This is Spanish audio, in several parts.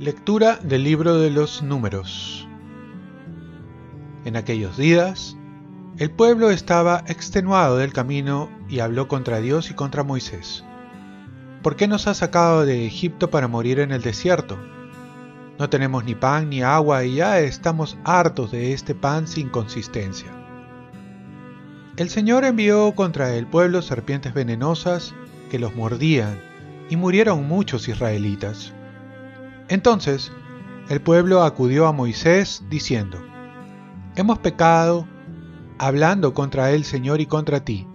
Lectura del libro de los números. En aquellos días, el pueblo estaba extenuado del camino y habló contra Dios y contra Moisés. ¿Por qué nos has sacado de Egipto para morir en el desierto? No tenemos ni pan ni agua y ya estamos hartos de este pan sin consistencia. El Señor envió contra el pueblo serpientes venenosas que los mordían y murieron muchos israelitas. Entonces el pueblo acudió a Moisés diciendo, Hemos pecado hablando contra el Señor y contra ti.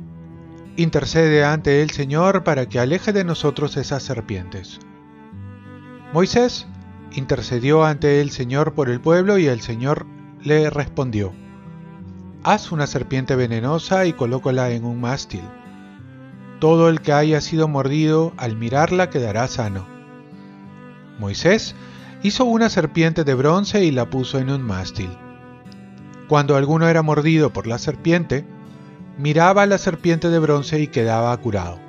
Intercede ante el Señor para que aleje de nosotros esas serpientes. Moisés intercedió ante el Señor por el pueblo y el Señor le respondió, Haz una serpiente venenosa y colócala en un mástil. Todo el que haya sido mordido al mirarla quedará sano. Moisés hizo una serpiente de bronce y la puso en un mástil. Cuando alguno era mordido por la serpiente, miraba a la serpiente de bronce y quedaba curado.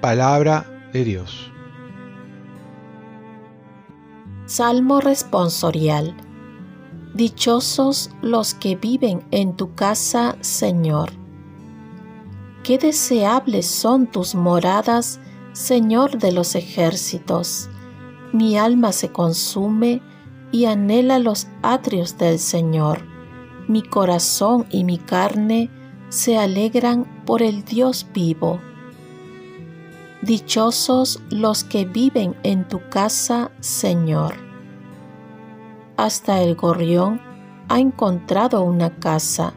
Palabra de Dios. Salmo responsorial. Dichosos los que viven en tu casa, Señor. Qué deseables son tus moradas, Señor de los ejércitos, mi alma se consume y anhela los atrios del Señor. Mi corazón y mi carne se alegran por el Dios vivo. Dichosos los que viven en tu casa, Señor. Hasta el gorrión ha encontrado una casa,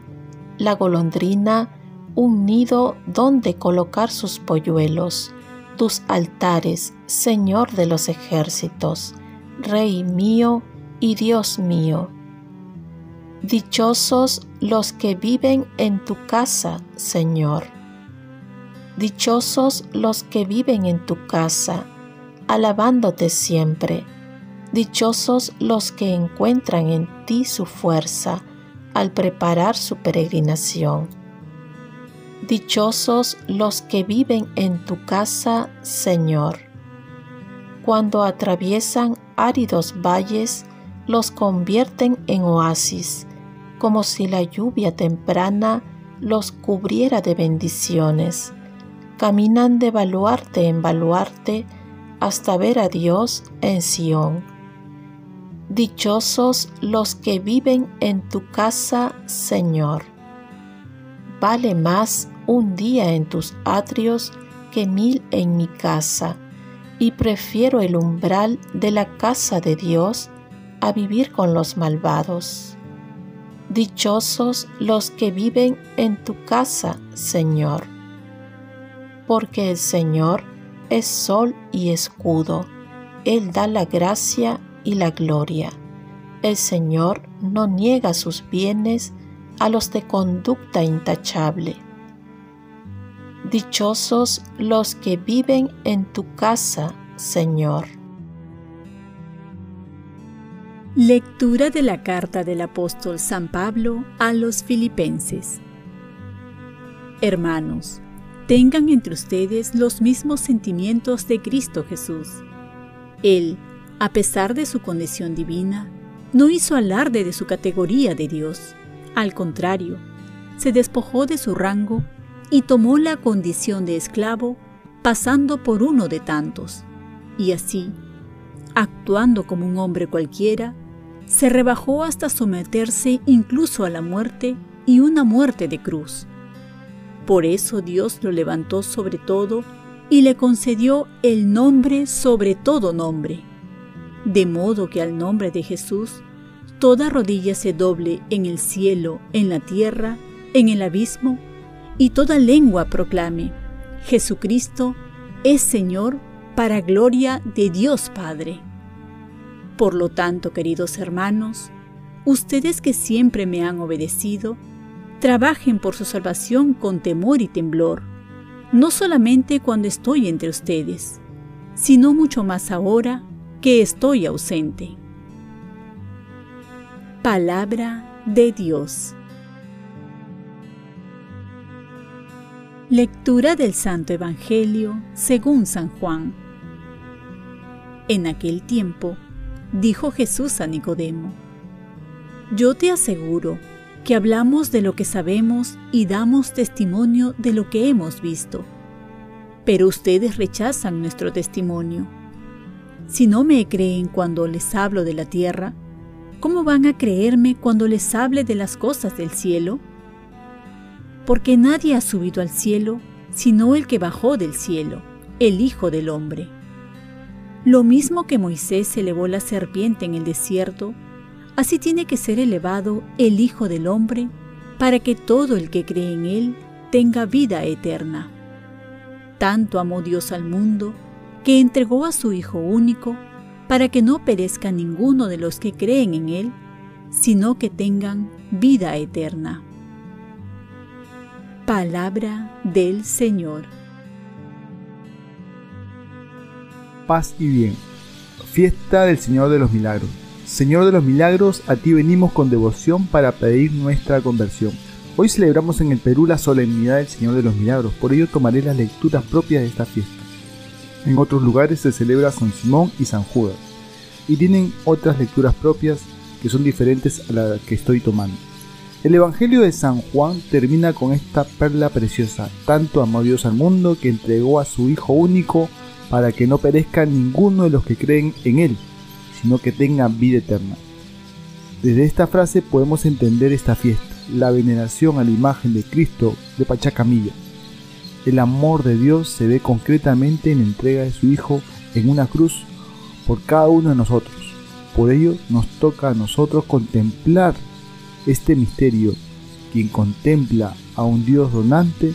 la golondrina un nido donde colocar sus polluelos tus altares, Señor de los ejércitos, Rey mío y Dios mío. Dichosos los que viven en tu casa, Señor. Dichosos los que viven en tu casa, alabándote siempre. Dichosos los que encuentran en ti su fuerza al preparar su peregrinación Dichosos los que viven en tu casa, Señor. Cuando atraviesan áridos valles, los convierten en oasis, como si la lluvia temprana los cubriera de bendiciones. Caminan de baluarte en baluarte hasta ver a Dios en Sión. Dichosos los que viven en tu casa, Señor. Vale más un día en tus atrios que mil en mi casa, y prefiero el umbral de la casa de Dios a vivir con los malvados. Dichosos los que viven en tu casa, Señor, porque el Señor es sol y escudo, Él da la gracia y la gloria. El Señor no niega sus bienes a los de conducta intachable. Dichosos los que viven en tu casa, Señor. Lectura de la carta del apóstol San Pablo a los filipenses. Hermanos, tengan entre ustedes los mismos sentimientos de Cristo Jesús. Él, a pesar de su condición divina, no hizo alarde de su categoría de Dios al contrario, se despojó de su rango y tomó la condición de esclavo, pasando por uno de tantos. Y así, actuando como un hombre cualquiera, se rebajó hasta someterse incluso a la muerte y una muerte de cruz. Por eso Dios lo levantó sobre todo y le concedió el nombre sobre todo nombre, de modo que al nombre de Jesús toda rodilla se doble en el cielo, en la tierra, en el abismo, y toda lengua proclame, Jesucristo es Señor para gloria de Dios Padre. Por lo tanto, queridos hermanos, ustedes que siempre me han obedecido, trabajen por su salvación con temor y temblor, no solamente cuando estoy entre ustedes, sino mucho más ahora que estoy ausente. Palabra de Dios. Lectura del Santo Evangelio según San Juan. En aquel tiempo, dijo Jesús a Nicodemo, Yo te aseguro que hablamos de lo que sabemos y damos testimonio de lo que hemos visto, pero ustedes rechazan nuestro testimonio. Si no me creen cuando les hablo de la tierra, ¿cómo van a creerme cuando les hable de las cosas del cielo? Porque nadie ha subido al cielo sino el que bajó del cielo, el Hijo del Hombre. Lo mismo que Moisés elevó la serpiente en el desierto, así tiene que ser elevado el Hijo del Hombre, para que todo el que cree en él tenga vida eterna. Tanto amó Dios al mundo, que entregó a su Hijo único, para que no perezca ninguno de los que creen en Él, sino que tengan vida eterna. Palabra del Señor. Paz y bien. Fiesta del Señor de los Milagros. Señor de los Milagros, a ti venimos con devoción para pedir nuestra conversión. Hoy celebramos en el Perú la solemnidad del Señor de los Milagros, por ello tomaré las lecturas propias de esta fiesta. En otros lugares se celebra San Simón y San Judas, y tienen otras lecturas propias que son diferentes a la que estoy tomando. El Evangelio de San Juan termina con esta perla preciosa. Tanto amó Dios al mundo que entregó a su Hijo único para que no perezca ninguno de los que creen en Él, sino que tengan vida eterna. Desde esta frase podemos entender esta fiesta, la veneración a la imagen de Cristo de Pachacamilla. El amor de Dios se ve concretamente en la entrega de su Hijo en una cruz por cada uno de nosotros. Por ello nos toca a nosotros contemplar este misterio. Quien contempla a un Dios donante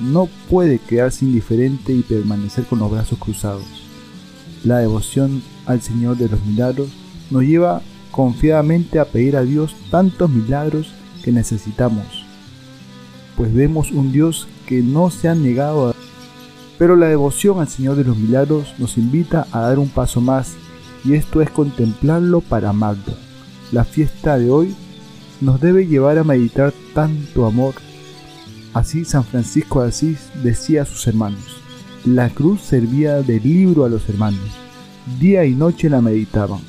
no puede quedarse indiferente y permanecer con los brazos cruzados. La devoción al Señor de los milagros nos lleva confiadamente a pedir a Dios tantos milagros que necesitamos, pues vemos un Dios que no se ha negado a pero la devoción al Señor de los Milagros nos invita a dar un paso más, y esto es contemplarlo para amarlo. La fiesta de hoy nos debe llevar a meditar tanto amor. Así San Francisco de Asís decía a sus hermanos, la cruz servía de libro a los hermanos, día y noche la meditaban.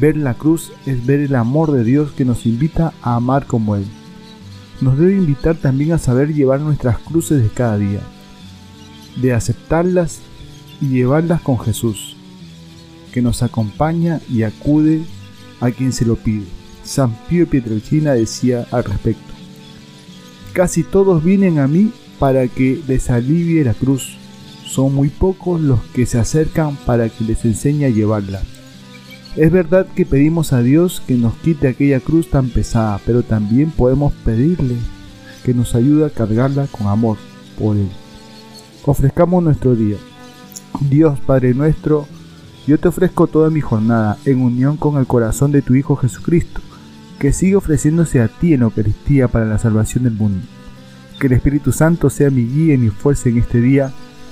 Ver la cruz es ver el amor de Dios que nos invita a amar como Él. Nos debe invitar también a saber llevar nuestras cruces de cada día de aceptarlas y llevarlas con Jesús, que nos acompaña y acude a quien se lo pide. San Pío Pietrelcina decía al respecto, Casi todos vienen a mí para que les alivie la cruz. Son muy pocos los que se acercan para que les enseñe a llevarla. Es verdad que pedimos a Dios que nos quite aquella cruz tan pesada, pero también podemos pedirle que nos ayude a cargarla con amor por Él ofrezcamos nuestro día. Dios Padre nuestro, yo te ofrezco toda mi jornada en unión con el corazón de tu Hijo Jesucristo, que sigue ofreciéndose a ti en Eucaristía para la salvación del mundo. Que el Espíritu Santo sea mi guía y mi fuerza en este día